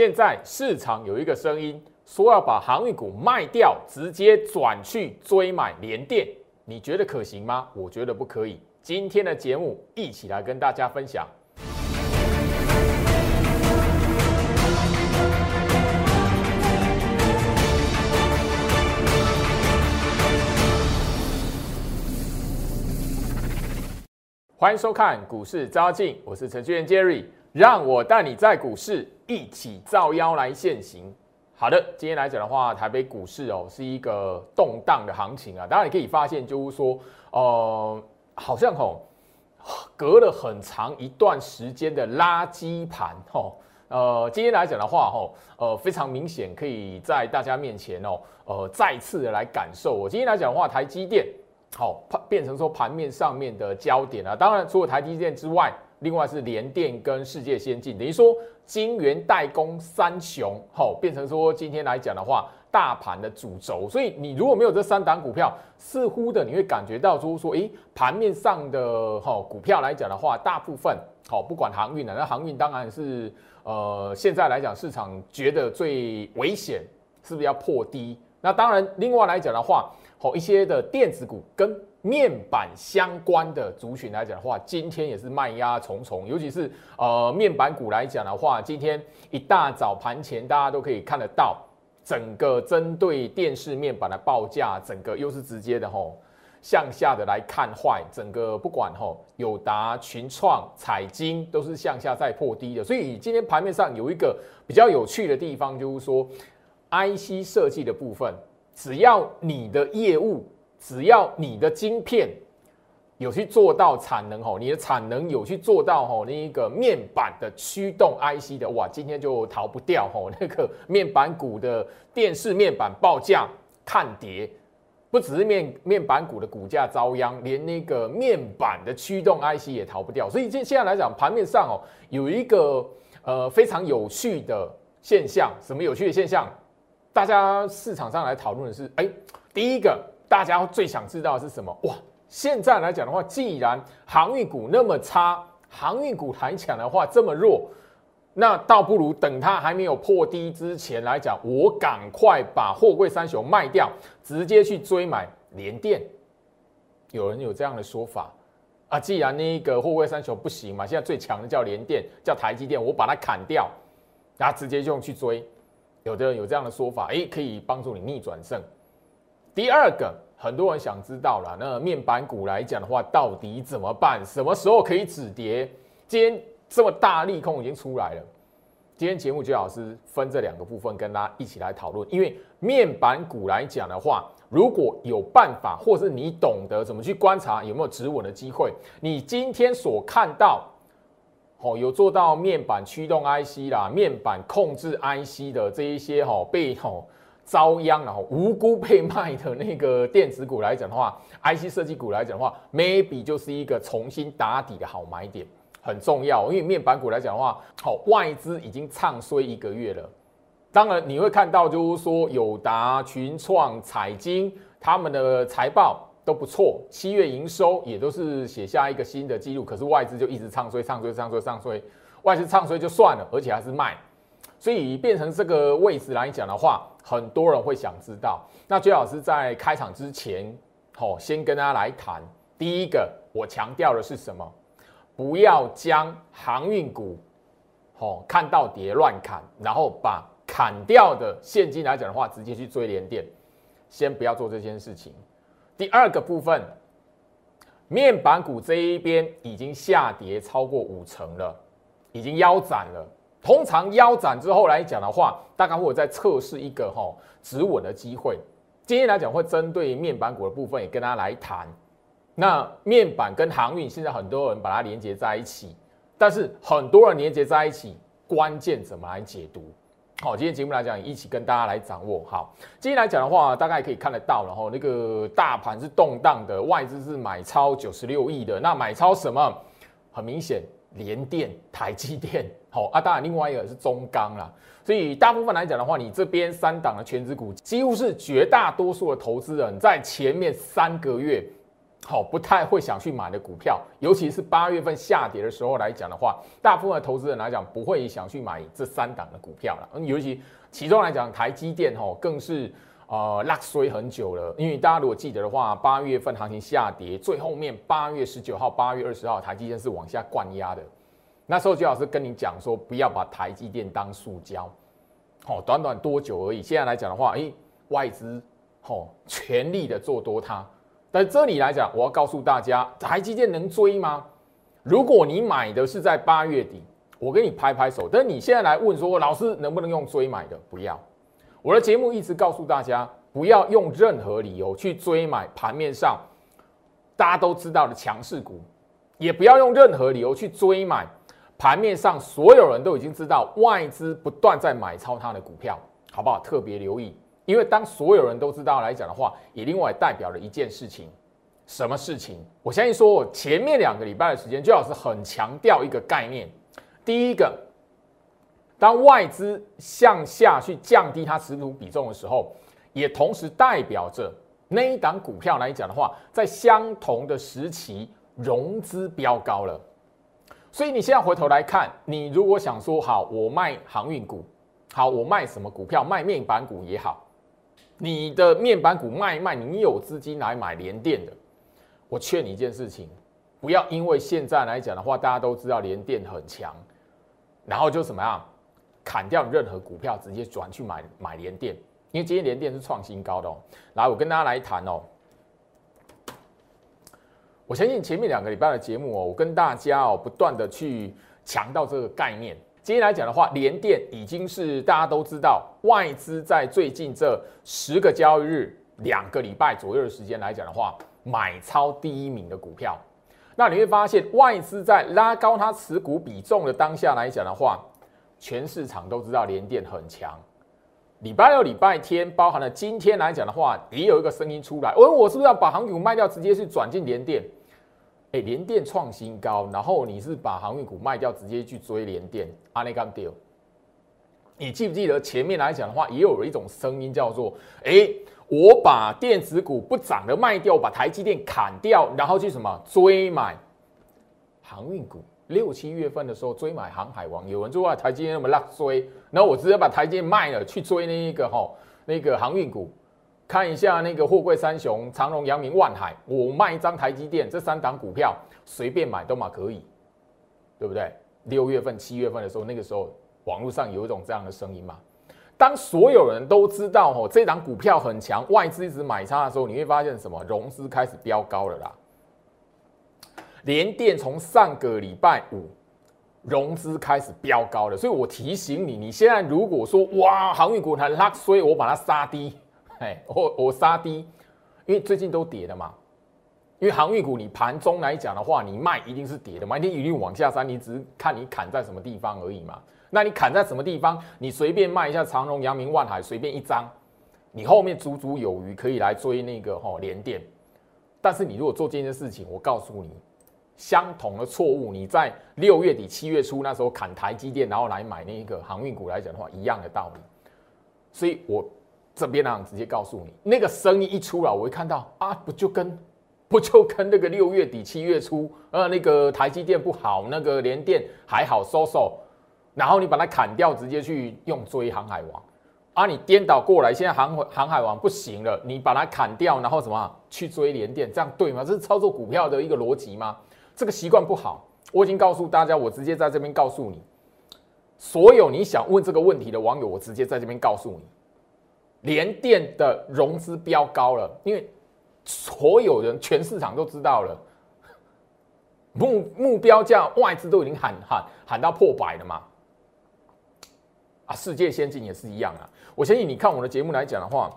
现在市场有一个声音说要把航运股卖掉，直接转去追买联电，你觉得可行吗？我觉得不可以。今天的节目一起来跟大家分享。欢迎收看股市招进，我是程序员 Jerry，让我带你在股市一起造妖来现行。好的，今天来讲的话，台北股市哦是一个动荡的行情啊。当然你可以发现，就是说，呃，好像吼隔了很长一段时间的垃圾盘吼，呃，今天来讲的话吼，呃，非常明显可以在大家面前哦，呃，再次的来感受。我今天来讲的话，台积电。好，盘变成说盘面上面的焦点啊。当然，除了台积电之外，另外是联电跟世界先进，等于说晶圆代工三雄，好，变成说今天来讲的话，大盘的主轴。所以你如果没有这三档股票，似乎的你会感觉到说说，诶，盘面上的哈股票来讲的话，大部分好，不管航运的，那航运当然是呃现在来讲市场觉得最危险，是不是要破低？那当然，另外来讲的话。好一些的电子股跟面板相关的族群来讲的话，今天也是卖压重重，尤其是呃面板股来讲的话，今天一大早盘前大家都可以看得到，整个针对电视面板的报价，整个又是直接的吼。向下的来看坏，整个不管吼。友达、群创、彩晶都是向下再破低的，所以今天盘面上有一个比较有趣的地方，就是说 IC 设计的部分。只要你的业务，只要你的晶片有去做到产能哦，你的产能有去做到哦，那一个面板的驱动 IC 的哇，今天就逃不掉哦，那个面板股的电视面板报价看跌，不只是面面板股的股价遭殃，连那个面板的驱动 IC 也逃不掉。所以现现在来讲，盘面上哦，有一个呃非常有趣的现象，什么有趣的现象？大家市场上来讨论的是，哎，第一个大家最想知道的是什么？哇，现在来讲的话，既然航运股那么差，航运股来讲的话这么弱，那倒不如等它还没有破低之前来讲，我赶快把货柜三雄卖掉，直接去追买联电。有人有这样的说法啊，既然那个货柜三雄不行嘛，现在最强的叫联电，叫台积电，我把它砍掉，然后直接就去追。有的人有这样的说法，诶，可以帮助你逆转胜。第二个，很多人想知道了，那面板股来讲的话，到底怎么办？什么时候可以止跌？今天这么大利空已经出来了，今天节目最好是分这两个部分跟大家一起来讨论。因为面板股来讲的话，如果有办法，或是你懂得怎么去观察有没有止稳的机会，你今天所看到。哦，有做到面板驱动 IC 啦，面板控制 IC 的这一些哈被吼遭殃然后无辜被卖的那个电子股来讲的话，IC 设计股来讲的话，maybe 就是一个重新打底的好买点，很重要。因为面板股来讲的话，好外资已经唱衰一个月了。当然你会看到，就是说友达、群创、彩晶他们的财报。都不错，七月营收也都是写下一个新的记录，可是外资就一直唱衰、唱衰、唱衰、唱衰，外资唱衰就算了，而且还是卖，所以变成这个位置来讲的话，很多人会想知道。那最好是在开场之前，好，先跟大家来谈。第一个，我强调的是什么？不要将航运股，好看到跌乱砍，然后把砍掉的现金来讲的话，直接去追连电，先不要做这件事情。第二个部分，面板股这一边已经下跌超过五成了，已经腰斩了。通常腰斩之后来讲的话，大概会在测试一个哈止稳的机会。今天来讲会针对面板股的部分也跟大家来谈。那面板跟航运现在很多人把它连接在一起，但是很多人连接在一起，关键怎么来解读？好，今天节目来讲，一起跟大家来掌握。好，今天来讲的话，大概可以看得到，然后那个大盘是动荡的，外资是买超九十六亿的。那买超什么？很明显，联电、台积电。好啊，当然另外一个是中钢啦。所以大部分来讲的话，你这边三档的全指股，几乎是绝大多数的投资人在前面三个月好不太会想去买的股票，尤其是八月份下跌的时候来讲的话，大部分的投资人来讲不会想去买这三档的股票了。嗯，尤其其中来讲，台积电吼更是呃拉衰很久了。因为大家如果记得的话，八月份行情下跌，最后面八月十九号、八月二十号，台积电是往下灌压的。那时候就老师跟你讲说，不要把台积电当塑胶。好，短短多久而已。现在来讲的话，诶，外资吼全力的做多它。但这里来讲，我要告诉大家，台积电能追吗？如果你买的是在八月底，我给你拍拍手。但你现在来问说，老师能不能用追买的？不要。我的节目一直告诉大家，不要用任何理由去追买盘面上大家都知道的强势股，也不要用任何理由去追买盘面上所有人都已经知道外资不断在买超它的股票，好不好？特别留意。因为当所有人都知道来讲的话，也另外代表了一件事情，什么事情？我相信说，我前面两个礼拜的时间，最好是很强调一个概念。第一个，当外资向下去降低它持股比重的时候，也同时代表着那一档股票来讲的话，在相同的时期融资飙高了。所以你现在回头来看，你如果想说好，我卖航运股，好，我卖什么股票？卖面板股也好。你的面板股卖一卖，你有资金来买联电的，我劝你一件事情，不要因为现在来讲的话，大家都知道联电很强，然后就怎么样砍掉任何股票，直接转去买买联电，因为今天联电是创新高的哦。来，我跟大家来谈哦，我相信前面两个礼拜的节目哦，我跟大家哦不断的去强调这个概念。今天来讲的话，联电已经是大家都知道，外资在最近这十个交易日、两个礼拜左右的时间来讲的话，买超第一名的股票。那你会发现，外资在拉高它持股比重的当下来讲的话，全市场都知道联电很强。礼拜六、礼拜天，包含了今天来讲的话，也有一个声音出来，我我是不是要把航股卖掉，直接去转进联电？哎，联电创新高，然后你是把航运股卖掉，直接去追联电，阿内刚丢。你记不记得前面来讲的话，也有一种声音叫做：哎，我把电子股不涨的卖掉，把台积电砍掉，然后去什么追买航运股？六七月份的时候追买航海王，有人就话台积电那么拉追，然后我直接把台积电卖了，去追那一个哈那个航运股。看一下那个货柜三雄，长荣、阳明、万海，我卖一张台积电，这三档股票随便买都嘛可以，对不对？六月份、七月份的时候，那个时候网络上有一种这样的声音嘛。当所有人都知道哦，这档股票很强，外资一直买它的时候，你会发现什么？融资开始飙高了啦。连电从上个礼拜五融资开始飙高了，所以我提醒你，你现在如果说哇，航运股它拉，所以我把它杀低。哎，我我杀低，因为最近都跌的嘛。因为航运股你盘中来讲的话，你卖一定是跌的嘛，一定一定往下杀，你只是看你砍在什么地方而已嘛。那你砍在什么地方，你随便卖一下长荣、阳明、万海，随便一张，你后面足足有余可以来追那个吼连电。但是你如果做这件事情，我告诉你，相同的错误，你在六月底、七月初那时候砍台积电，然后来买那个航运股来讲的话，一样的道理。所以我。这边呢，直接告诉你，那个声音一出来，我会看到啊，不就跟不就跟那个六月底七月初，呃，那个台积电不好，那个联电还好收收，然后你把它砍掉，直接去用追航海王，啊，你颠倒过来，现在航航海王不行了，你把它砍掉，然后什么去追联电，这样对吗？这是操作股票的一个逻辑吗？这个习惯不好，我已经告诉大家，我直接在这边告诉你，所有你想问这个问题的网友，我直接在这边告诉你。联电的融资飙高了，因为所有人全市场都知道了，目目标价外资都已经喊喊喊到破百了嘛。啊，世界先进也是一样啊。我相信你看我的节目来讲的话，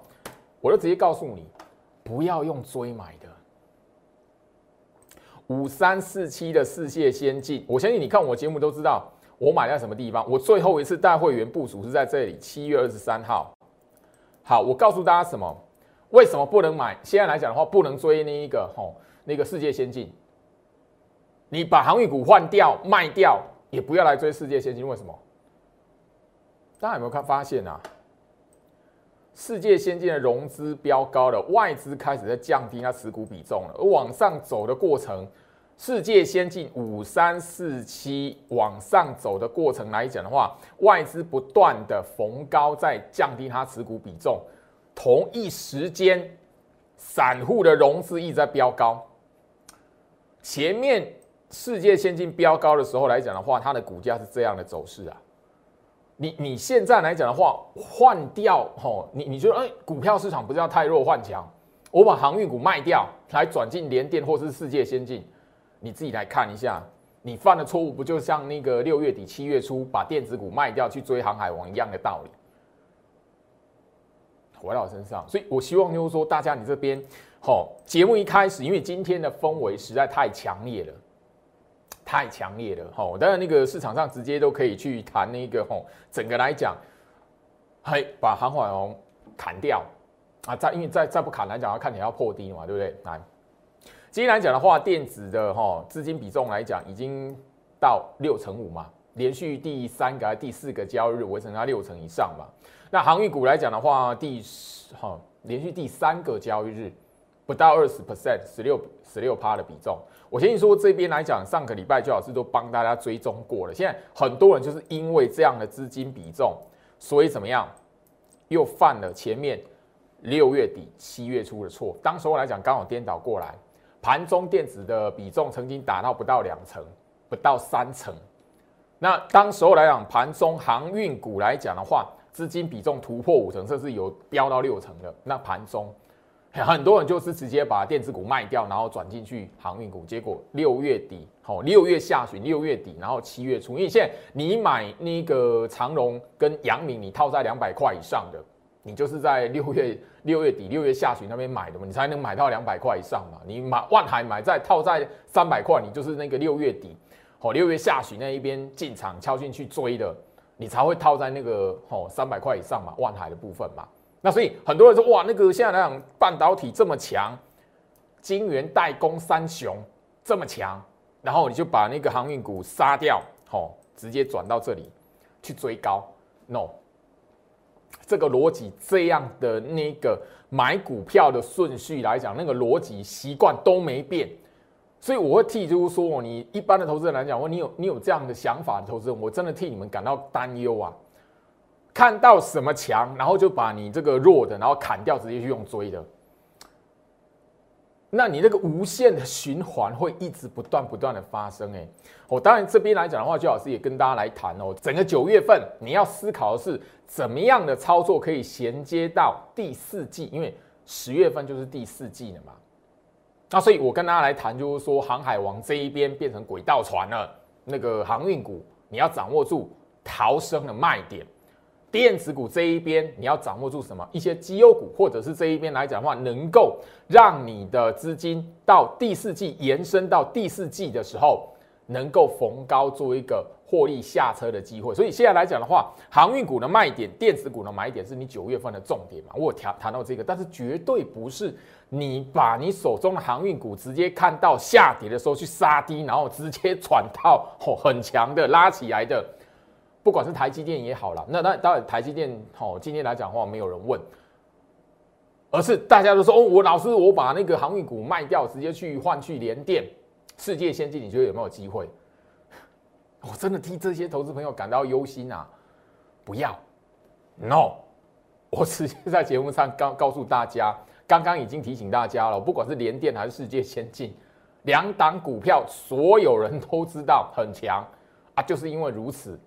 我就直接告诉你，不要用追买的。五三四七的世界先进，我相信你看我节目都知道我买在什么地方。我最后一次带会员部署是在这里，七月二十三号。好，我告诉大家什么？为什么不能买？现在来讲的话，不能追那一个吼，那个世界先进。你把航运股换掉、卖掉，也不要来追世界先进。为什么？大家有没有看发现啊？世界先进的融资飙高了，外资开始在降低它持股比重了，而往上走的过程，世界先进五三四七往上走的过程来讲的话，外资不断的逢高在降低它持股比重，同一时间，散户的融资一直在飙高。前面世界先进飙高的时候来讲的话，它的股价是这样的走势啊。你你现在来讲的话，换掉吼，你你觉得哎，股票市场不是要太弱换强？我把航运股卖掉，来转进联电或是世界先进，你自己来看一下，你犯的错误不就像那个六月底七月初把电子股卖掉去追航海王一样的道理？回到我身上，所以我希望就是说，大家你这边吼，节目一开始，因为今天的氛围实在太强烈了。太强烈了，吼！当然，那个市场上直接都可以去谈那个，吼，整个来讲，嘿，把航海王砍掉啊！再因为再再不砍来讲，要看你要破低嘛，对不对？来，今天来讲的话，电子的哈资金比重来讲，已经到六成五嘛，连续第三个、第四个交易日维持在六成以上嘛。那航运股来讲的话，第十哈连续第三个交易日不到二十 percent，十六十六趴的比重。我先说这边来讲，上个礼拜就老师都帮大家追踪过了。现在很多人就是因为这样的资金比重，所以怎么样，又犯了前面六月底七月初的错。当时候来讲，刚好颠倒过来，盘中电子的比重曾经达到不到两成，不到三成。那当时候来讲，盘中航运股来讲的话，资金比重突破五成，甚至有飙到六成的。那盘中。很多人就是直接把电子股卖掉，然后转进去航运股，结果六月底，好六月下旬、六月底，然后七月初，因为现在你买那个长荣跟阳明，你套在两百块以上的，你就是在六月 六月底、六月下旬那边买的嘛，你才能买到两百块以上嘛。你买万海买在套在三百块，你就是那个六月底，哦六月下旬那一边进场敲进去追的，你才会套在那个哦三百块以上嘛，万海的部分嘛。那所以很多人说哇，那个现在来讲半导体这么强，晶圆代工三雄这么强，然后你就把那个航运股杀掉，吼，直接转到这里去追高？No，这个逻辑这样的那个买股票的顺序来讲，那个逻辑习惯都没变，所以我会替就是说，你一般的投资人来讲，我你有你有这样的想法的投资人，我真的替你们感到担忧啊。看到什么强，然后就把你这个弱的，然后砍掉，直接去用追的。那你那个无限的循环会一直不断不断的发生。哎，我当然这边来讲的话，周老师也跟大家来谈哦。整个九月份你要思考的是怎么样的操作可以衔接到第四季，因为十月份就是第四季了嘛。那所以我跟大家来谈，就是说航海王这一边变成轨道船了，那个航运股你要掌握住逃生的卖点。电子股这一边，你要掌握住什么？一些绩优股，或者是这一边来讲的话，能够让你的资金到第四季延伸到第四季的时候，能够逢高做一个获利下车的机会。所以现在来讲的话，航运股的卖点，电子股的买点是你九月份的重点嘛？我谈谈到这个，但是绝对不是你把你手中的航运股直接看到下跌的时候去杀低，然后直接 转到很强的拉起来的。不管是台积电也好了，那那当然台积电好，今天来讲话没有人问，而是大家都说哦，我老师我把那个航运股卖掉，直接去换去联电、世界先进，你觉得有没有机会？我真的替这些投资朋友感到忧心啊！不要，no，我直接在节目上告告诉大家，刚刚已经提醒大家了，不管是联电还是世界先进，两档股票所有人都知道很强啊，就是因为如此。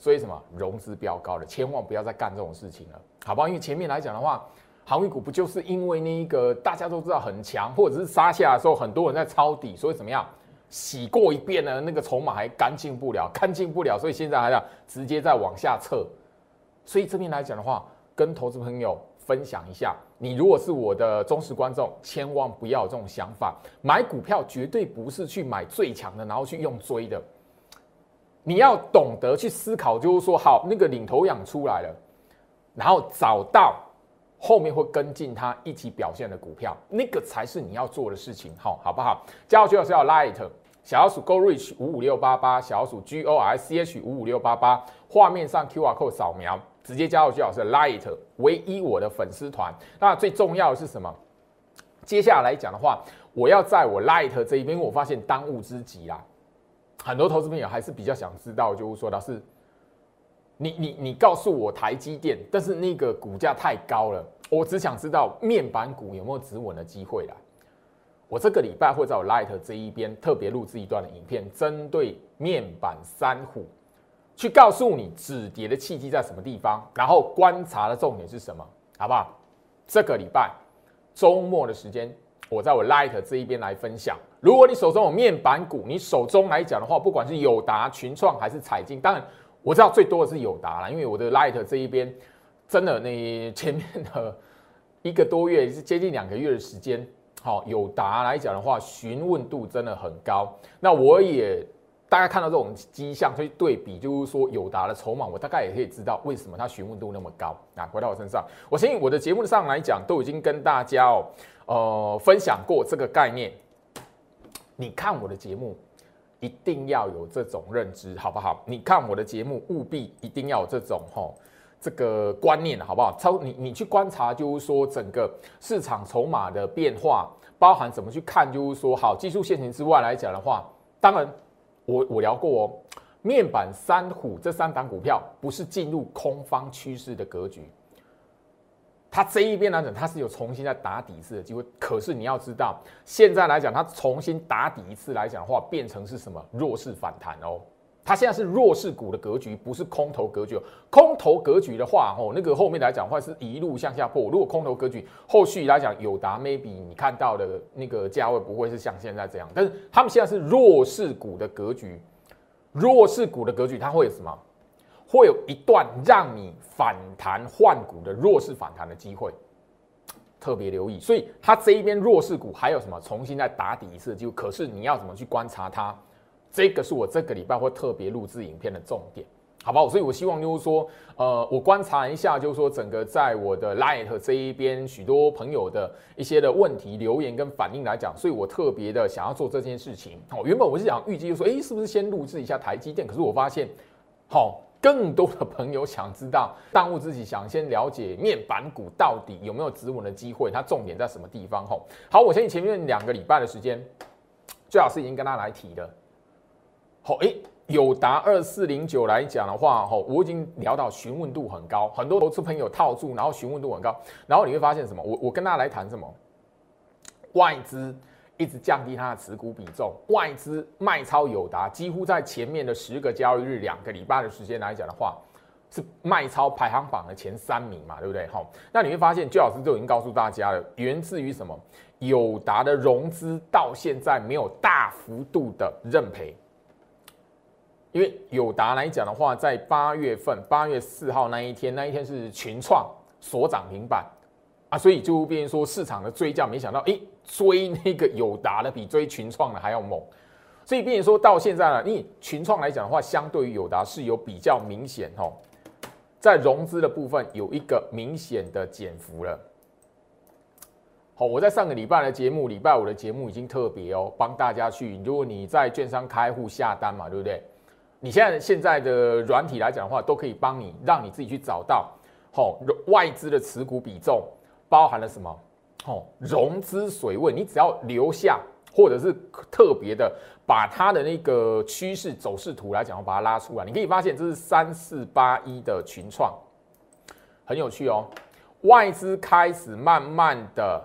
所以什么融资飙高了，千万不要再干这种事情了，好不好？因为前面来讲的话，航运股不就是因为那一个大家都知道很强，或者是杀下来的时候，很多人在抄底，所以怎么样洗过一遍呢？那个筹码还干净不了，干净不了，所以现在还要直接再往下撤。所以这边来讲的话，跟投资朋友分享一下，你如果是我的忠实观众，千万不要有这种想法，买股票绝对不是去买最强的，然后去用追的。你要懂得去思考，就是说，好，那个领头羊出来了，然后找到后面会跟进它一起表现的股票，那个才是你要做的事情，好，好不好？加入徐老师要 light 小老鼠 go reach 五五六八八，小老鼠 g o r c h 五五六八八，画面上 Q R code 扫描，直接加入最好是 Light 唯一我的粉丝团。那最重要的是什么？接下来讲的话，我要在我 Light 这一边，我发现当务之急啦。很多投资朋友还是比较想知道，就是说老师，你你你告诉我台积电，但是那个股价太高了，我只想知道面板股有没有止稳的机会啦。我这个礼拜会在我 Light 这一边特别录制一段的影片，针对面板三虎，去告诉你止跌的契机在什么地方，然后观察的重点是什么，好不好？这个礼拜周末的时间，我在我 Light 这一边来分享。如果你手中有面板股，你手中来讲的话，不管是友达、群创还是彩晶，当然我知道最多的是友达了，因为我的 Light 这一边真的那前面的一个多月是接近两个月的时间。好，友达来讲的话，询问度真的很高。那我也大概看到这种迹象，所以对比就是说，友达的筹码，我大概也可以知道为什么它询问度那么高。啊，回到我身上，我相信我的节目上来讲，都已经跟大家哦，呃，分享过这个概念。你看我的节目，一定要有这种认知，好不好？你看我的节目，务必一定要有这种吼。这个观念好不好？超你你去观察，就是说整个市场筹码的变化，包含怎么去看，就是说好技术线型之外来讲的话，当然我我聊过哦，面板三虎这三档股票不是进入空方趋势的格局，它这一边来讲它是有重新再打底一次的机会，可是你要知道，现在来讲它重新打底一次来讲的话，变成是什么弱势反弹哦。它现在是弱势股的格局，不是空头格局。空头格局的话，哦，那个后面来讲话是一路向下破。如果空头格局，后续来讲，友达 maybe 你看到的那个价位不会是像现在这样。但是他们现在是弱势股的格局，弱势股的格局，它会有什么？会有一段让你反弹换股的弱势反弹的机会，特别留意。所以它这一边弱势股还有什么？重新再打底一次就。可是你要怎么去观察它？这个是我这个礼拜会特别录制影片的重点，好不好？所以我希望就是说，呃，我观察一下，就是说整个在我的 Light 这一边，许多朋友的一些的问题留言跟反应来讲，所以我特别的想要做这件事情。好，原本我是想预计就说，哎，是不是先录制一下台积电？可是我发现，好，更多的朋友想知道，当务之急想先了解面板股到底有没有止稳的机会，它重点在什么地方？吼，好，我相信前面两个礼拜的时间，最好是已经跟大家来提了。好，哎，友达二四零九来讲的话，吼，我已经聊到询问度很高，很多投资朋友套住，然后询问度很高，然后你会发现什么？我我跟大家来谈什么？外资一直降低它的持股比重，外资卖超友达，几乎在前面的十个交易日、两个礼拜的时间来讲的话，是卖超排行榜的前三名嘛，对不对？好，那你会发现，周老师就已经告诉大家了，源自于什么？友达的融资到现在没有大幅度的认赔。因为友达来讲的话，在八月份八月四号那一天，那一天是群创所涨停板啊，所以就变成说市场的追价，没想到哎，追那个友达的比追群创的还要猛，所以变成说到现在了，你群创来讲的话，相对于友达是有比较明显哦，在融资的部分有一个明显的减幅了。好，我在上个礼拜的节目，礼拜五的节目已经特别哦，帮大家去，如果你在券商开户下单嘛，对不对？你现在现在的软体来讲的话，都可以帮你让你自己去找到，吼外资的持股比重包含了什么？哦融资水位，你只要留下或者是特别的把它的那个趋势走势图来讲，我把它拉出来，你可以发现这是三四八一的群创，很有趣哦。外资开始慢慢的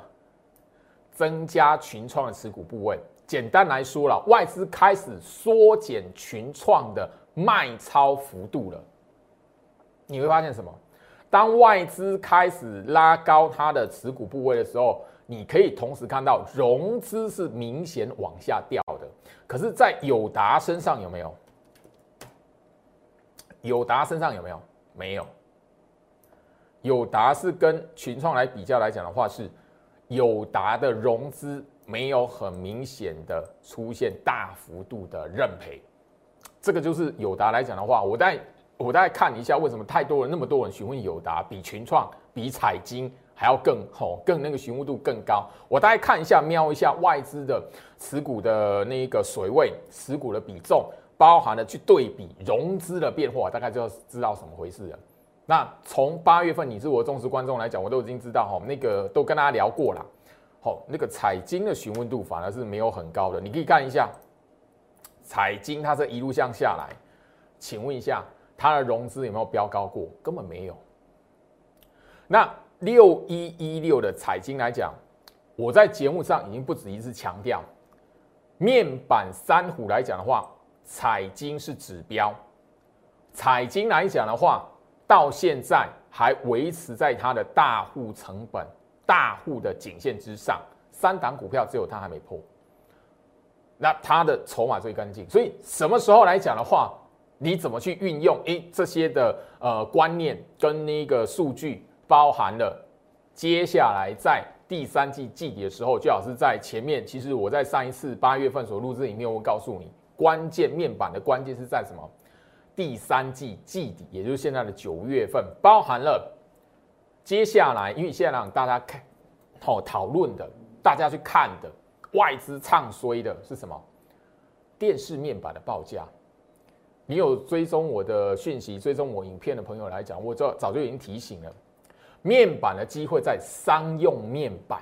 增加群创的持股部位。简单来说了，外资开始缩减群创的卖超幅度了。你会发现什么？当外资开始拉高它的持股部位的时候，你可以同时看到融资是明显往下掉的。可是，在友达身上有没有？友达身上有没有？没有。友达是跟群创来比较来讲的话，是友达的融资。没有很明显的出现大幅度的认赔，这个就是友达来讲的话，我在我再看一下为什么太多人那么多人询问友达，比群创、比彩金还要更好，更那个询问度更高。我大概看一下，瞄一下外资的持股的那个水位、持股的比重，包含了去对比融资的变化，大概就知道怎么回事了。那从八月份，你是我忠实观众来讲，我都已经知道哈，那个都跟大家聊过了。好，那个彩金的询问度反而是没有很高的。你可以看一下，彩金它这一路向下来，请问一下，它的融资有没有飙高过？根本没有。那六一一六的彩金来讲，我在节目上已经不止一次强调，面板三虎来讲的话，彩金是指标。彩金来讲的话，到现在还维持在它的大户成本、大户的颈线之上，三档股票只有它还没破。那它的筹码最干净，所以什么时候来讲的话，你怎么去运用？诶，这些的呃观念跟那个数据，包含了接下来在第三季季底的时候，最好是在前面。其实我在上一次八月份所录制影片，我告诉你，关键面板的关键是在什么？第三季季底，也就是现在的九月份，包含了接下来，因为现在让大家看，好讨论的，大家去看的，外资唱衰的是什么？电视面板的报价。你有追踪我的讯息、追踪我影片的朋友来讲，我早早就已经提醒了，面板的机会在商用面板，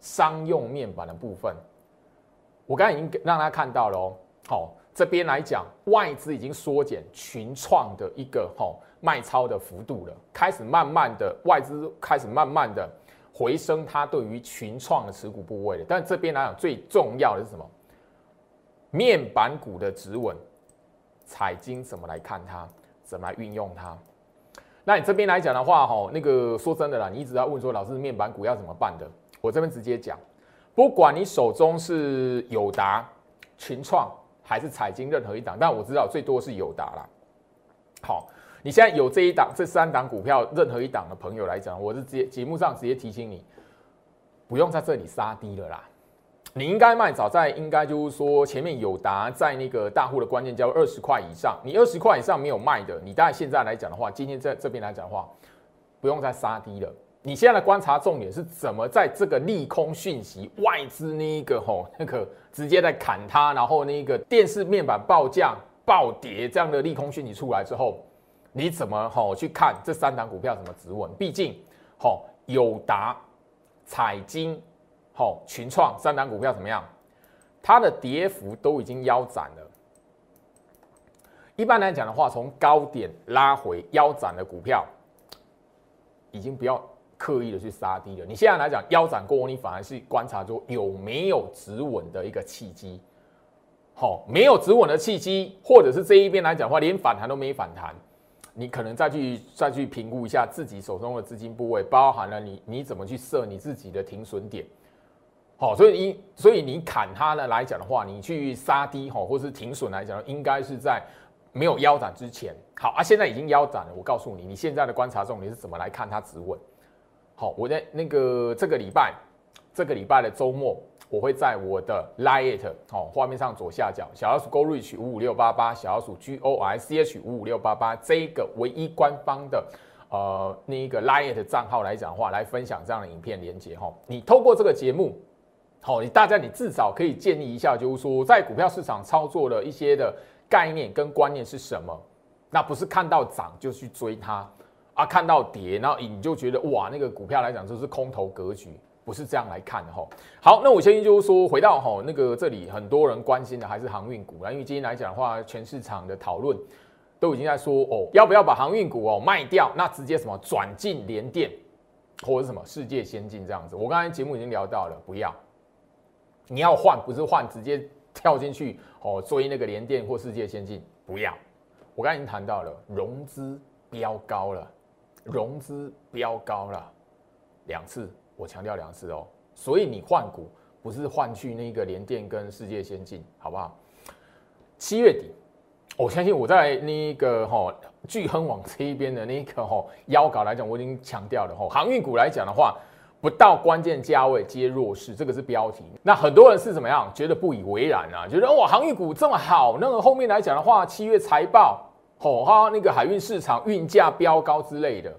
商用面板的部分，我刚才已经让大家看到了哦，好。这边来讲，外资已经缩减群创的一个吼卖超的幅度了，开始慢慢的外资开始慢慢的回升它对于群创的持股部位了。但这边来讲，最重要的是什么？面板股的止稳，彩金怎么来看它？怎么来运用它？那你这边来讲的话，吼那个说真的啦，你一直在问说，老师面板股要怎么办的？我这边直接讲，不管你手中是友达、群创。还是彩金任何一档，但我知道最多是友达啦。好，你现在有这一档、这三档股票，任何一档的朋友来讲，我是直接节目上直接提醒你，不用在这里杀低了啦。你应该卖早在应该就是说前面友达在那个大户的关键价二十块以上，你二十块以上没有卖的，你大概现在来讲的话，今天在这边来讲的话，不用再杀低了。你现在的观察重点是怎么在这个利空讯息、外资那一个吼那个直接在砍它，然后那个电视面板报价、暴跌这样的利空讯息出来之后，你怎么吼去看这三档股票怎么止稳？毕竟吼友达、彩金、好群创三档股票怎么样？它的跌幅都已经腰斩了。一般来讲的话，从高点拉回腰斩的股票，已经不要。刻意的去杀低了，你现在来讲腰斩过后，你反而是观察出有没有止稳的一个契机。好，没有止稳的契机，或者是这一边来讲的话，连反弹都没反弹，你可能再去再去评估一下自己手中的资金部位，包含了你你怎么去设你自己的停损点。好，所以你所以你砍它呢来讲的话，你去杀低哈，或是停损来讲，应该是在没有腰斩之前。好啊，现在已经腰斩了，我告诉你，你现在的观察重点是怎么来看它止稳。好，我在那个这个礼拜，这个礼拜的周末，我会在我的 Lite 哦，画面上左下角小老鼠 Go Reach 五五六八八，小老鼠 G O I C H 五五六八八这一个唯一官方的呃那一个 Lite 账号来讲话，来分享这样的影片连接哈。你透过这个节目，好，你大家你至少可以建立一下，就是说在股票市场操作的一些的概念跟观念是什么，那不是看到涨就去追它。啊，看到跌，然后你就觉得哇，那个股票来讲就是空头格局，不是这样来看的哈。好，那我先就是说，回到哈那个这里，很多人关心的还是航运股啦，因为今天来讲的话，全市场的讨论都已经在说哦，要不要把航运股哦卖掉，那直接什么转进联电或者什么世界先进这样子。我刚才节目已经聊到了，不要，你要换不是换，直接跳进去哦追那个联电或世界先进，不要。我刚才已经谈到了融资飙高了。融资飙高了两次，我强调两次哦。所以你换股不是换去那个联电跟世界先进，好不好？七月底，我相信我在那个哈巨亨网这一边的那个哈腰稿来讲，我已经强调了哈。航运股来讲的话，不到关键价位皆弱势，这个是标题。那很多人是怎么样？觉得不以为然啊？觉得哇，航运股这么好，那个后面来讲的话，七月财报。哦，哈，那个海运市场运价飙高之类的，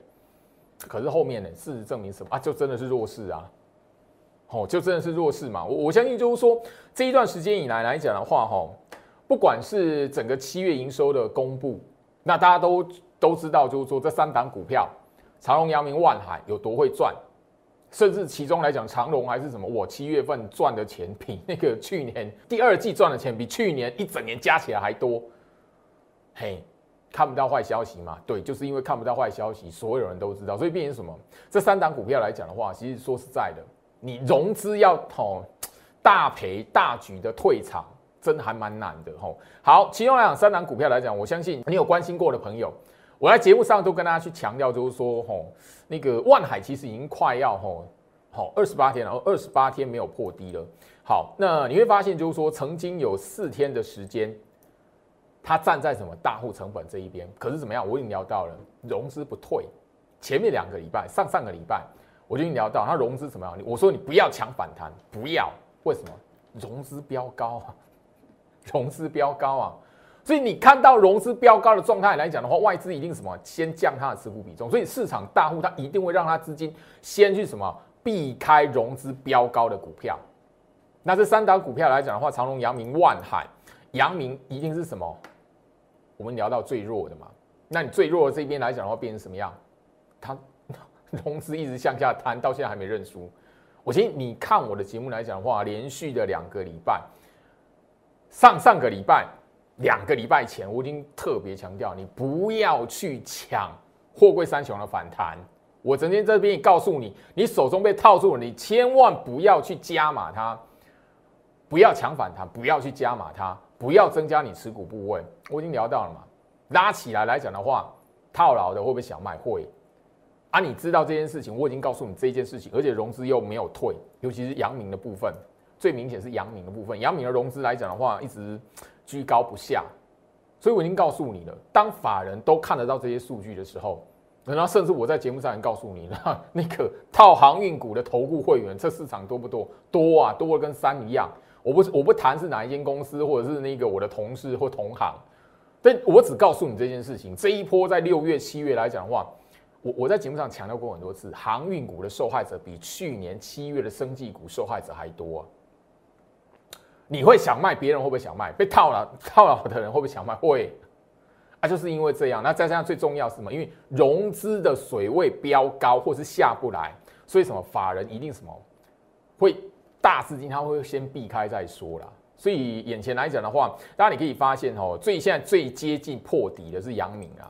可是后面呢？事实证明什么啊？就真的是弱势啊！哦，就真的是弱势嘛！我我相信就是说，这一段时间以来来讲的话，哈，不管是整个七月营收的公布，那大家都都知道，就是说这三档股票，长隆、阳明、万海有多会赚，甚至其中来讲，长隆还是什么，我七月份赚的钱比那个去年第二季赚的钱比去年一整年加起来还多。嘿，看不到坏消息嘛？对，就是因为看不到坏消息，所有人都知道，所以变成什么？这三档股票来讲的话，其实说实在的，你融资要哦大赔大举的退场。真的还蛮难的吼。好，其中来讲三档股票来讲，我相信你有关心过的朋友，我在节目上都跟大家去强调，就是说吼，那个万海其实已经快要吼好二十八天了，二十八天没有破低了。好，那你会发现就是说，曾经有四天的时间，它站在什么大户成本这一边，可是怎么样？我已经聊到了融资不退。前面两个礼拜，上上个礼拜我就已经聊到它融资怎么样？我说你不要抢反弹，不要，为什么？融资飙高啊！融资飙高啊，所以你看到融资飙高的状态来讲的话，外资一定什么先降它的持股比重，所以市场大户他一定会让它资金先去什么避开融资飙高的股票。那这三档股票来讲的话，长隆、阳明、万海，阳明一定是什么？我们聊到最弱的嘛，那你最弱的这边来讲的话，变成什么样？它融资一直向下摊，到现在还没认输。我建议你看我的节目来讲的话，连续的两个礼拜。上上个礼拜，两个礼拜前，我已经特别强调，你不要去抢货柜三雄的反弹。我整天这边告诉你，你手中被套住了，你千万不要去加码它，不要抢反弹，不要去加码它，不要增加你持股部位。我已经聊到了嘛，拉起来来讲的话，套牢的会不会想卖？会啊，你知道这件事情，我已经告诉你这件事情，而且融资又没有退，尤其是阳明的部分。最明显是阳明的部分，阳明的融资来讲的话，一直居高不下，所以我已经告诉你了，当法人都看得到这些数据的时候，然后甚至我在节目上也告诉你了，那个套航运股的投顾会员，这市场多不多？多啊，多的跟山一样。我不我不谈是哪一间公司，或者是那个我的同事或同行，但我只告诉你这件事情。这一波在六月、七月来讲的话，我我在节目上强调过很多次，航运股的受害者比去年七月的生技股受害者还多。你会想卖，别人会不会想卖？被套了套牢的人会不会想卖？会啊，就是因为这样。那再加上最重要是什么？因为融资的水位飙高，或是下不来，所以什么法人一定什么会大资金，他会先避开再说啦。所以眼前来讲的话，大家你可以发现哦，最现在最接近破底的是阳明啊。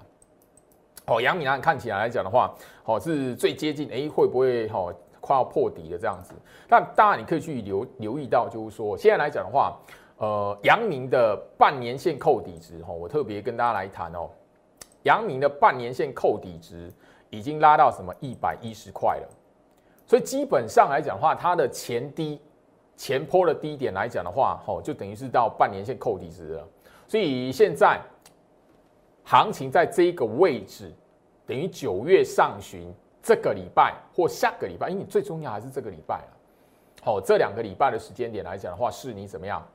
哦，阳明啊，看起来来讲的话，哦是最接近，哎会不会哦？快要破底的这样子，但当然你可以去留留意到，就是说现在来讲的话，呃，阳明的半年线扣底值哈，我特别跟大家来谈哦，阳明的半年线扣底值已经拉到什么一百一十块了，所以基本上来讲的话，它的前低前坡的低点来讲的话，吼，就等于是到半年线扣底值了，所以现在行情在这一个位置，等于九月上旬。这个礼拜或下个礼拜，因为你最重要还是这个礼拜了。好，这两个礼拜的时间点来讲的话，是你怎么样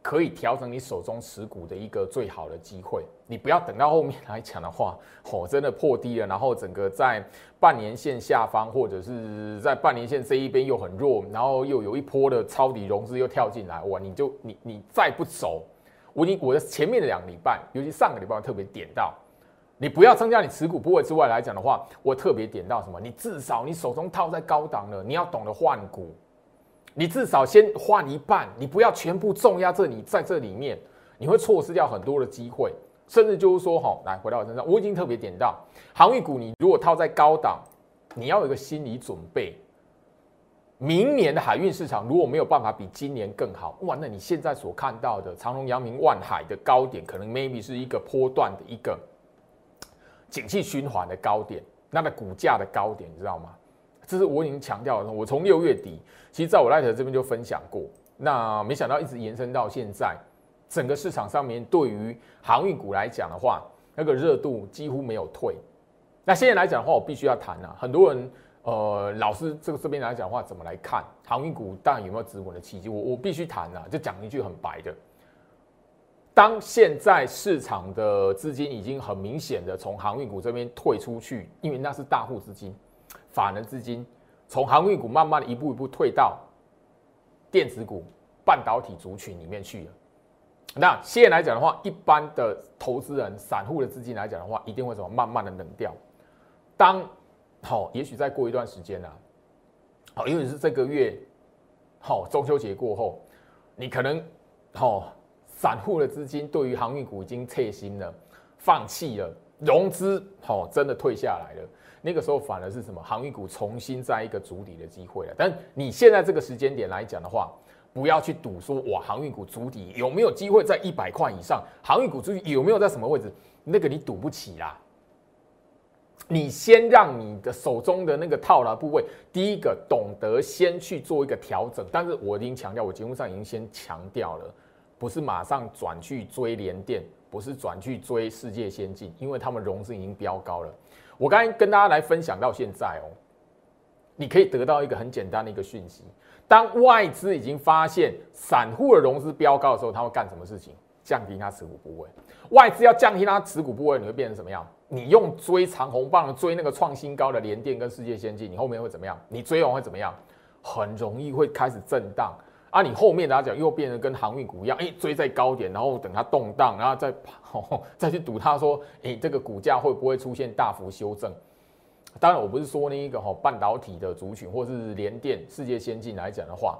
可以调整你手中持股的一个最好的机会。你不要等到后面来讲的话，哦，真的破低了，然后整个在半年线下方或者是在半年线这一边又很弱，然后又有一波的抄底融资又跳进来，哇，你就你你再不走，我你我的前面的两个礼拜，尤其上个礼拜特别点到。你不要增加你持股部位之外来讲的话，我特别点到什么？你至少你手中套在高档了，你要懂得换股，你至少先换一半，你不要全部重压这里在这里面，你会错失掉很多的机会，甚至就是说哈，来回到我身上，我已经特别点到航运股，你如果套在高档，你要有一个心理准备，明年的海运市场如果没有办法比今年更好，哇，那你现在所看到的长隆、阳明、万海的高点，可能 maybe 是一个波段的一个。景气循环的高点，那个股价的高点，你知道吗？这是我已经强调了。我从六月底，其实在我赖特这边就分享过。那没想到一直延伸到现在，整个市场上面对于航运股来讲的话，那个热度几乎没有退。那现在来讲的话，我必须要谈啊。很多人，呃，老师这个这边来讲的话，怎么来看航运股？当然有没有止稳的契机？我我必须谈啊，就讲一句很白的。当现在市场的资金已经很明显的从航运股这边退出去，因为那是大户资金、法人资金从航运股慢慢的一步一步退到电子股、半导体族群里面去了。那现在来讲的话，一般的投资人、散户的资金来讲的话，一定会怎么慢慢的冷掉。当好，也许再过一段时间呢，好，因为是这个月，好，中秋节过后，你可能好，散户的资金对于航运股已经撤心了，放弃了融资，好，真的退下来了。那个时候反而是什么？航运股重新在一个筑底的机会了。但你现在这个时间点来讲的话，不要去赌说哇，航运股筑底有没有机会在一百块以上？航运股筑底有没有在什么位置？那个你赌不起啦。你先让你的手中的那个套牢部位，第一个懂得先去做一个调整。但是我已经强调，我节目上已经先强调了，不是马上转去追联电，不是转去追世界先进，因为他们融资已经飙高了。我刚才跟大家来分享到现在哦，你可以得到一个很简单的一个讯息：当外资已经发现散户的融资飙高的时候，他会干什么事情？降低他持股部位。外资要降低他持股部位，你会变成什么样？你用追长红棒、追那个创新高的联电跟世界先进，你后面会怎么样？你追完会怎么样？很容易会开始震荡啊！你后面来讲又变得跟航运股一样，哎，追在高点，然后等它动荡，然后再。再去赌，他说：“诶，这个股价会不会出现大幅修正？”当然，我不是说那一个哈半导体的族群，或是联电、世界先进来讲的话，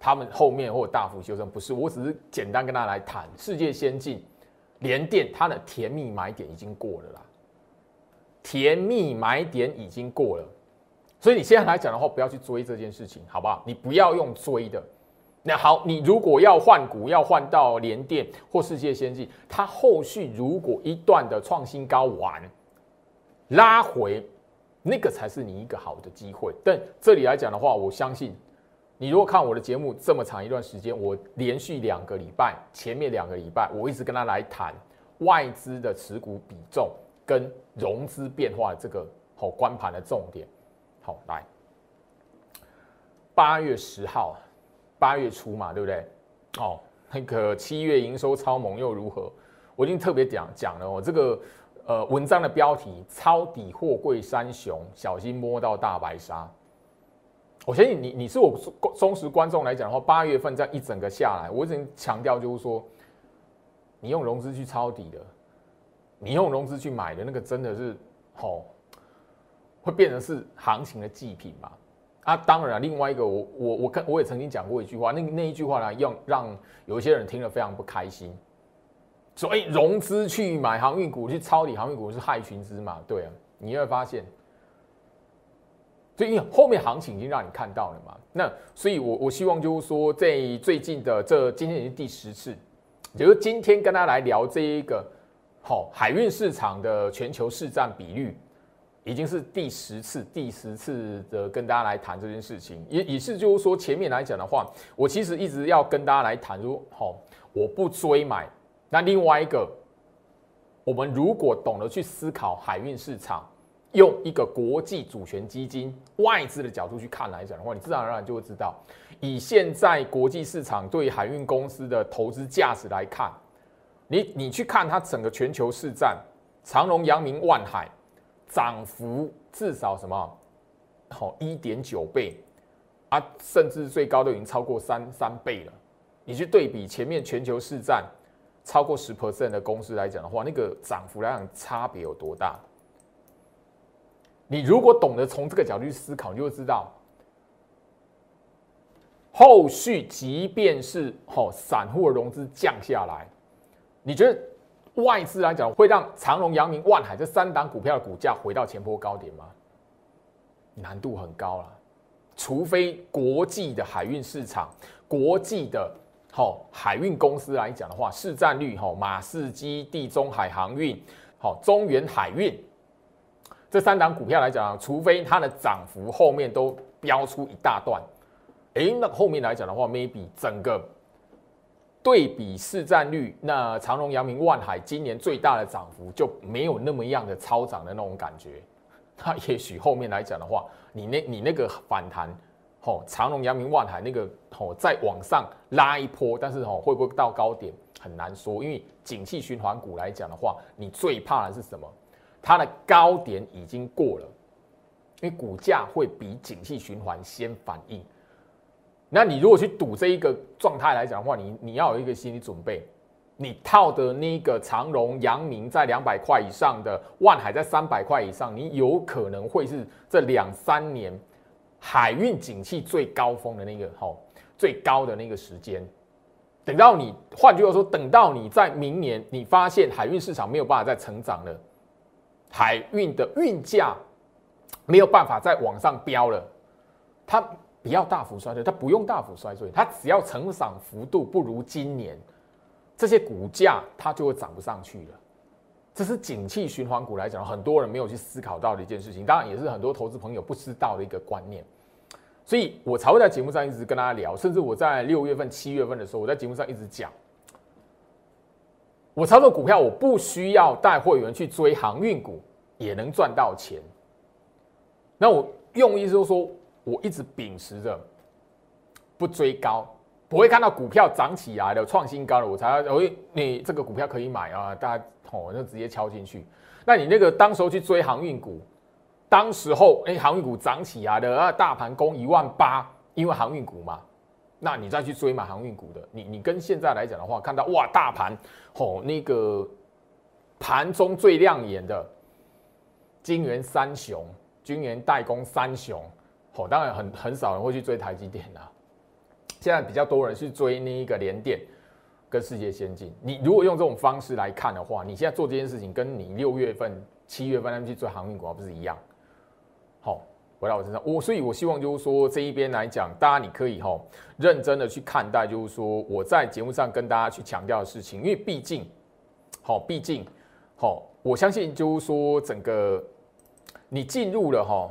他们后面或大幅修正，不是。我只是简单跟大家来谈世界先进、联电，它的甜蜜买点已经过了啦，甜蜜买点已经过了，所以你现在来讲的话，不要去追这件事情，好不好？你不要用追的。那好，你如果要换股，要换到联电或世界先进，它后续如果一段的创新高完拉回，那个才是你一个好的机会。但这里来讲的话，我相信你如果看我的节目这么长一段时间，我连续两个礼拜，前面两个礼拜我一直跟他来谈外资的持股比重跟融资变化这个好关盘的重点。好，来八月十号。八月初嘛，对不对？哦，那个七月营收超猛又如何？我已经特别讲讲了哦，这个呃文章的标题：抄底货柜三雄，小心摸到大白鲨。我相信你，你是我忠实观众来讲的话，八月份这样一整个下来，我已经强调就是说，你用融资去抄底的，你用融资去买的那个，真的是哦，会变成是行情的祭品嘛？啊，当然，另外一个，我我我看我也曾经讲过一句话，那那一句话呢，让让有一些人听了非常不开心，所以融资去买航运股，去抄底航运股是害群之马，对啊，你会发现，所以后面行情已经让你看到了嘛，那所以，我我希望就是说，在最近的这今天已经第十次，也就是今天跟大家来聊这一个好海运市场的全球市占比率。已经是第十次、第十次的跟大家来谈这件事情，也也是就是说，前面来讲的话，我其实一直要跟大家来谈说，好，我不追买。那另外一个，我们如果懂得去思考海运市场，用一个国际主权基金、外资的角度去看来讲的话，你自然而然就会知道，以现在国际市场对海运公司的投资价值来看，你你去看它整个全球市占，长荣、阳明、万海。涨幅至少什么？好一点九倍啊，甚至最高都已经超过三三倍了。你去对比前面全球市占超过十 percent 的公司来讲的话，那个涨幅来讲差别有多大？你如果懂得从这个角度去思考，你就会知道，后续即便是好散户的融资降下来，你觉得？外资来讲，会让长隆、阳明、万海这三档股票的股价回到前波高点吗？难度很高了，除非国际的海运市场、国际的好海运公司来讲的话，市占率哈，马士基、地中海航运、好中原海运这三档股票来讲，除非它的涨幅后面都飙出一大段，哎，那后面来讲的话，maybe 整个。对比市占率，那长荣、阳明、万海今年最大的涨幅就没有那么样的超涨的那种感觉。那也许后面来讲的话，你那、你那个反弹，哦，长荣、阳明、万海那个吼再往上拉一波，但是吼会不会到高点很难说，因为景气循环股来讲的话，你最怕的是什么？它的高点已经过了，因为股价会比景气循环先反应。那你如果去赌这一个状态来讲的话，你你要有一个心理准备，你套的那个长荣、阳明在两百块以上的，万海在三百块以上，你有可能会是这两三年海运景气最高峰的那个吼最高的那个时间。等到你，换句话说，等到你在明年，你发现海运市场没有办法再成长了，海运的运价没有办法再往上飙了，它不要大幅衰退，它不用大幅衰退，它只要成长幅度不如今年。这些股价它就会涨不上去了，这是景气循环股来讲，很多人没有去思考到的一件事情，当然也是很多投资朋友不知道的一个观念。所以我才会在节目上一直跟大家聊，甚至我在六月份、七月份的时候，我在节目上一直讲，我操作股票，我不需要带会员去追航运股，也能赚到钱。那我用意就是说，我一直秉持着不追高。不会看到股票涨起来的创新高了，我才我会你这个股票可以买啊，大家哦就直接敲进去。那你那个当时候去追航运股，当时候哎航运股涨起来的啊，大盘攻一万八，因为航运股嘛，那你再去追买航运股的，你你跟现在来讲的话，看到哇大盘哦那个盘中最亮眼的金元三雄、金元代工三雄，哦当然很很少人会去追台积电啊。现在比较多人去追那一个联电跟世界先进。你如果用这种方式来看的话，你现在做这件事情，跟你六月份、七月份他们去追航运股不是一样？好，回到我身上，我所以，我希望就是说这一边来讲，大家你可以哈认真的去看待，就是说我在节目上跟大家去强调的事情，因为毕竟，好，毕竟，好，我相信就是说整个你进入了哈。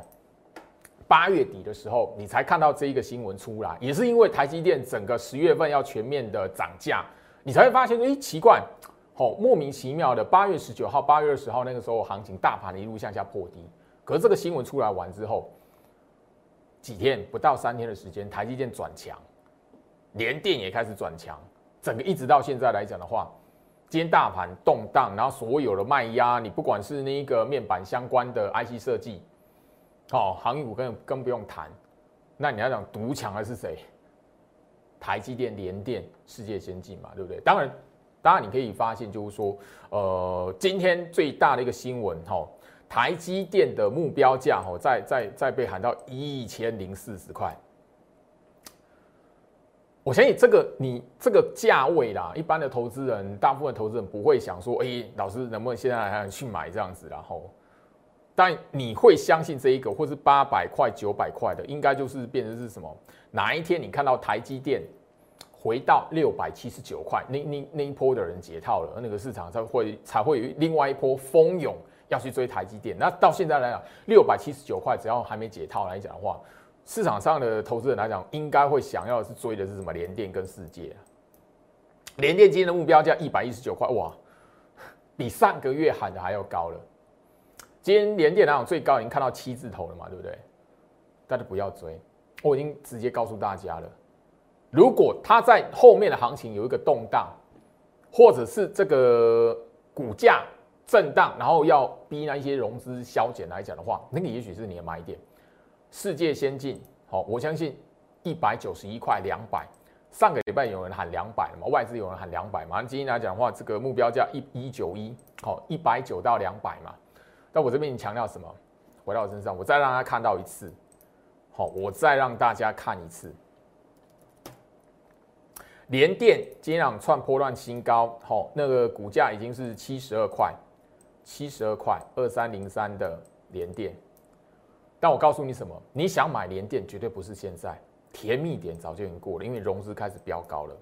八月底的时候，你才看到这一个新闻出来，也是因为台积电整个十月份要全面的涨价，你才会发现，哎，奇怪，好莫名其妙的，八月十九号、八月二十号那个时候行情大盘一路向下破低，可是这个新闻出来完之后，几天不到三天的时间，台积电转强，连电也开始转强，整个一直到现在来讲的话，今天大盘动荡，然后所有的卖压，你不管是那个面板相关的 IC 设计。哦，航运股更更不用谈，那你要讲独强的是谁？台积电、联电、世界先进嘛，对不对？当然，当然你可以发现，就是说，呃，今天最大的一个新闻，哈，台积电的目标价，哈，在在在被喊到一千零四十块。我相信这个你这个价位啦，一般的投资人，大部分投资人不会想说，哎，老师能不能现在还去买这样子，然后。但你会相信这一个，或是八百块、九百块的，应该就是变成是什么？哪一天你看到台积电回到六百七十九块，那那那一波的人解套了，那个市场才会才会有另外一波蜂拥要去追台积电。那到现在来讲，六百七十九块，只要还没解套来讲的话，市场上的投资人来讲，应该会想要是追的是什么？联电跟世界。联电今天的目标价一百一十九块，哇，比上个月喊的还要高了。今天连电来讲最高已经看到七字头了嘛，对不对？大家不要追，我已经直接告诉大家了。如果它在后面的行情有一个动荡，或者是这个股价震荡，然后要逼那一些融资消减来讲的话，那个也许是你的买点。世界先进，好，我相信一百九十一块两百，上个礼拜有人喊两百嘛，外资有人喊两百嘛，今天来讲的话，这个目标价一一九一，好，一百九到两百嘛。但我这边强调什么？回到我身上，我再让他看到一次。好，我再让大家看一次。联电今天两串波段新高，好，那个股价已经是七十二块，七十二块二三零三的联电。但我告诉你什么？你想买联电，绝对不是现在，甜蜜点早就已经过了，因为融资开始飙高了。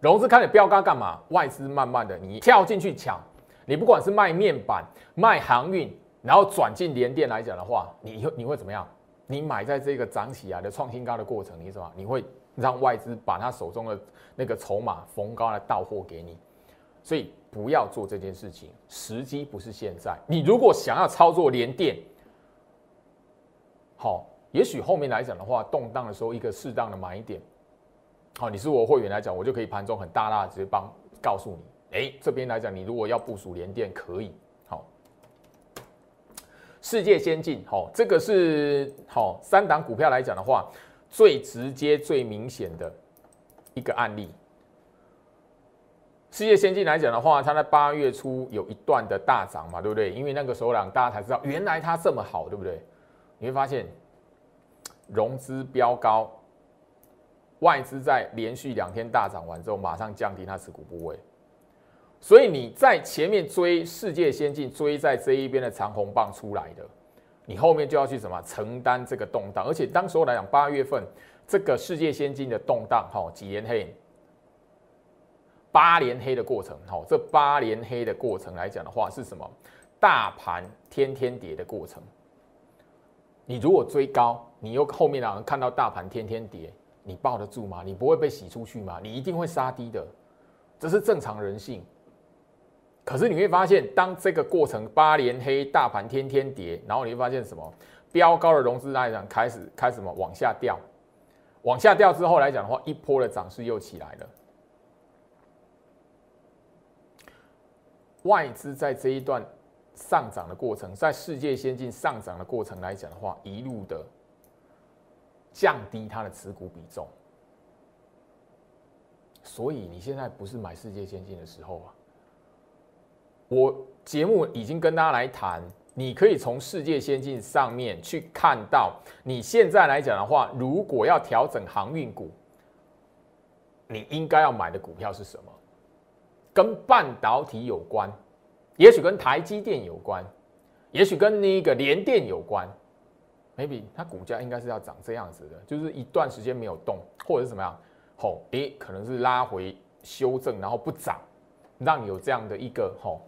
融资开始飙高干嘛？外资慢慢的，你跳进去抢。你不管是卖面板、卖航运，然后转进联电来讲的话，你你会怎么样？你买在这个涨起来的创新高的过程，你什么？你会让外资把他手中的那个筹码逢高来到货给你，所以不要做这件事情，时机不是现在。你如果想要操作联电，好，也许后面来讲的话，动荡的时候一个适当的买点，好，你是我会员来讲，我就可以盘中很大大直接帮告诉你。哎，这边来讲，你如果要部署联电，可以。好，世界先进，好，这个是好三档股票来讲的话，最直接、最明显的一个案例。世界先进来讲的话，它在八月初有一段的大涨嘛，对不对？因为那个时候让大家才知道原来它这么好，对不对？你会发现融资飙高，外资在连续两天大涨完之后，马上降低它持股部位。所以你在前面追世界先进，追在这一边的长红棒出来的，你后面就要去什么承担这个动荡。而且当时候来讲，八月份这个世界先进的动荡，哈，几连黑。八连黑的过程，好，这八连黑的过程来讲的话是什么？大盘天天跌的过程。你如果追高，你又后面让人看到大盘天天跌，你抱得住吗？你不会被洗出去吗？你一定会杀低的，这是正常人性。可是你会发现，当这个过程八连黑，大盘天天跌，然后你会发现什么？飙高的融资来讲开始开始什么往下掉，往下掉之后来讲的话，一波的涨势又起来了。外资在这一段上涨的过程，在世界先进上涨的过程来讲的话，一路的降低它的持股比重，所以你现在不是买世界先进的时候啊。我节目已经跟大家来谈，你可以从世界先进上面去看到，你现在来讲的话，如果要调整航运股，你应该要买的股票是什么？跟半导体有关，也许跟台积电有关，也许跟那个联电有关，maybe 它股价应该是要长这样子的，就是一段时间没有动，或者是怎么样，吼，诶，可能是拉回修正，然后不涨，让你有这样的一个吼，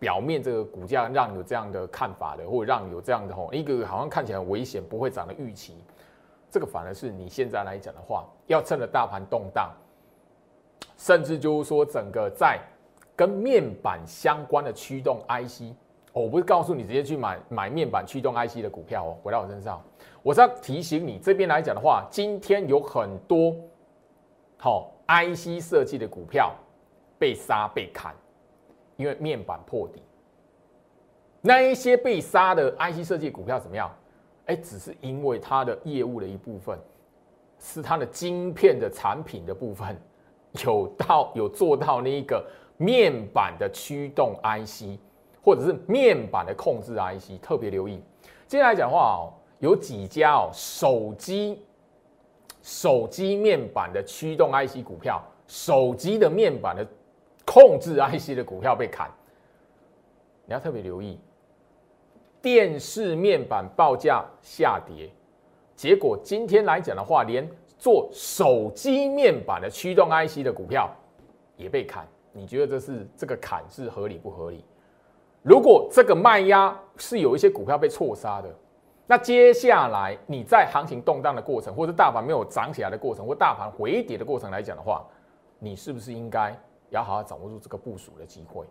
表面这个股价让有这样的看法的，或者让有这样的吼，一个好像看起来危险不会涨的预期，这个反而是你现在来讲的话，要趁着大盘动荡。甚至就是说，整个在跟面板相关的驱动 IC，哦我不是告诉你直接去买买面板驱动 IC 的股票哦。回到我身上，我是要提醒你，这边来讲的话，今天有很多好 IC 设计的股票被杀被砍，因为面板破底。那一些被杀的 IC 设计股票怎么样？哎，只是因为它的业务的一部分，是它的晶片的产品的部分。有到有做到那一个面板的驱动 IC，或者是面板的控制 IC，特别留意。接下来讲话哦，有几家哦，手机手机面板的驱动 IC 股票，手机的面板的控制 IC 的股票被砍，你要特别留意。电视面板报价下跌，结果今天来讲的话，连。做手机面板的驱动 IC 的股票也被砍，你觉得这是这个砍是合理不合理？如果这个卖压是有一些股票被错杀的，那接下来你在行情动荡的过程，或者大盘没有涨起来的过程，或大盘回跌的过程来讲的话，你是不是应该要好好掌握住这个部署的机会？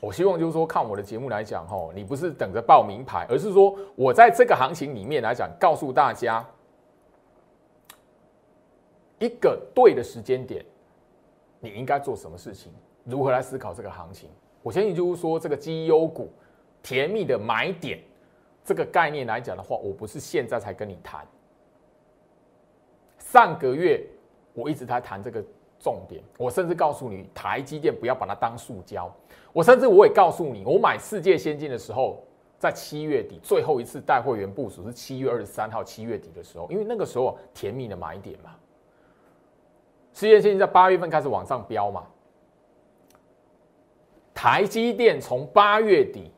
我希望就是说，看我的节目来讲，吼，你不是等着报名牌，而是说我在这个行情里面来讲，告诉大家。一个对的时间点，你应该做什么事情？如何来思考这个行情？我相信就是说，这个绩优股甜蜜的买点这个概念来讲的话，我不是现在才跟你谈。上个月我一直在谈这个重点，我甚至告诉你，台积电不要把它当塑胶。我甚至我也告诉你，我买世界先进的时候，在七月底最后一次带会员部署是七月二十三号，七月底的时候，因为那个时候甜蜜的买点嘛。世界先进在八月份开始往上飙嘛？台积电从八月底，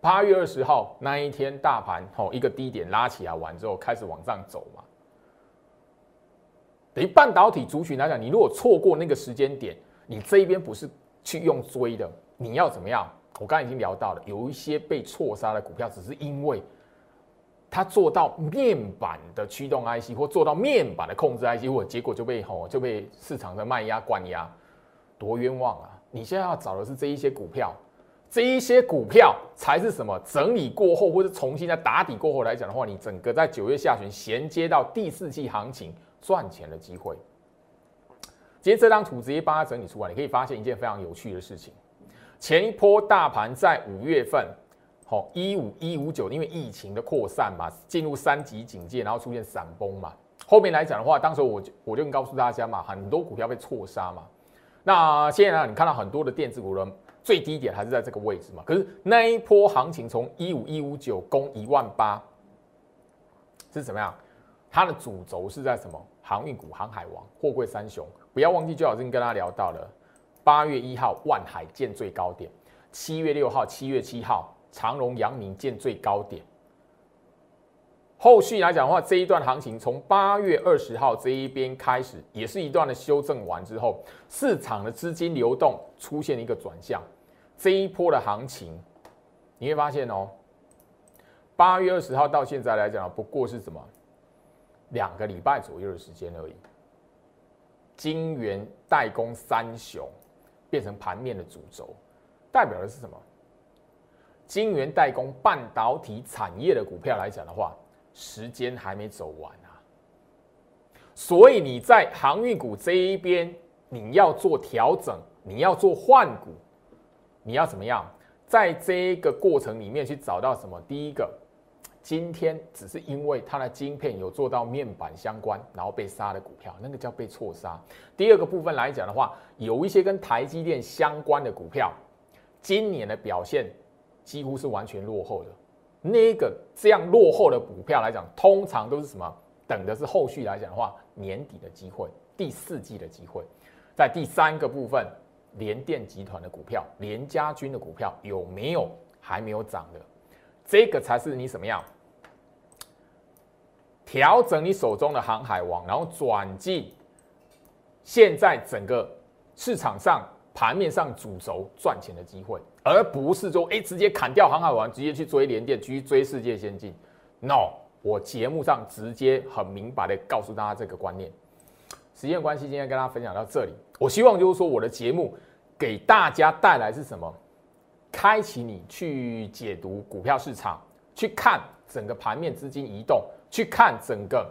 八月二十号那一天，大盘吼一个低点拉起来完之后，开始往上走嘛。等于半导体族群来讲，你如果错过那个时间点，你这一边不是去用追的，你要怎么样？我刚才已经聊到了，有一些被错杀的股票，只是因为。它做到面板的驱动 IC，或做到面板的控制 IC，或结果就被吼就被市场的卖压灌压，多冤枉啊！你现在要找的是这一些股票，这一些股票才是什么？整理过后，或者重新在打底过后来讲的话，你整个在九月下旬衔接到第四季行情赚钱的机会。今天这张图直接帮他整理出来，你可以发现一件非常有趣的事情：前一波大盘在五月份。好，一五一五九，因为疫情的扩散嘛，进入三级警戒，然后出现闪崩嘛。后面来讲的话，当时我就我就告诉大家嘛，很多股票被错杀嘛。那现在呢，你看到很多的电子股的，最低点还是在这个位置嘛？可是那一波行情从一五一五九攻一万八，是怎么样？它的主轴是在什么？航运股、航海王、货柜三雄。不要忘记，就好像跟大家聊到了八月一号万海见最高点，七月六号、七月七号长荣、阳明见最高点。后续来讲的话，这一段行情从八月二十号这一边开始，也是一段的修正完之后，市场的资金流动出现一个转向。这一波的行情，你会发现哦，八月二十号到现在来讲，不过是什么两个礼拜左右的时间而已。晶圆代工三雄变成盘面的主轴，代表的是什么？晶圆代工半导体产业的股票来讲的话，时间还没走完啊。所以你在航运股这一边，你要做调整，你要做换股，你要怎么样？在这个过程里面去找到什么？第一个。今天只是因为它的晶片有做到面板相关，然后被杀的股票，那个叫被错杀。第二个部分来讲的话，有一些跟台积电相关的股票，今年的表现几乎是完全落后的。那个这样落后的股票来讲，通常都是什么？等的是后续来讲的话，年底的机会，第四季的机会。在第三个部分，联电集团的股票，联家军的股票有没有还没有涨的？这个才是你什么样？调整你手中的航海王，然后转进现在整个市场上盘面上主轴赚钱的机会，而不是说哎直接砍掉航海王，直接去追联电，去追世界先进。No，我节目上直接很明白的告诉大家这个观念。时间关系，今天跟大家分享到这里。我希望就是说我的节目给大家带来是什么？开启你去解读股票市场，去看整个盘面资金移动。去看整个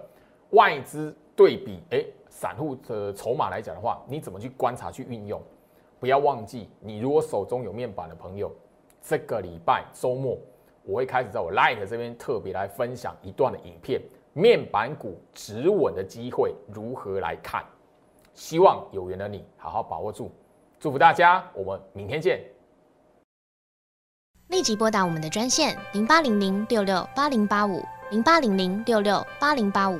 外资对比，哎，散户的筹码来讲的话，你怎么去观察、去运用？不要忘记，你如果手中有面板的朋友，这个礼拜周末我会开始在我 Light 这边特别来分享一段的影片，面板股止稳的机会如何来看？希望有缘的你好好把握住，祝福大家，我们明天见。立即拨打我们的专线零八零零六六八零八五。零八零零六六八零八五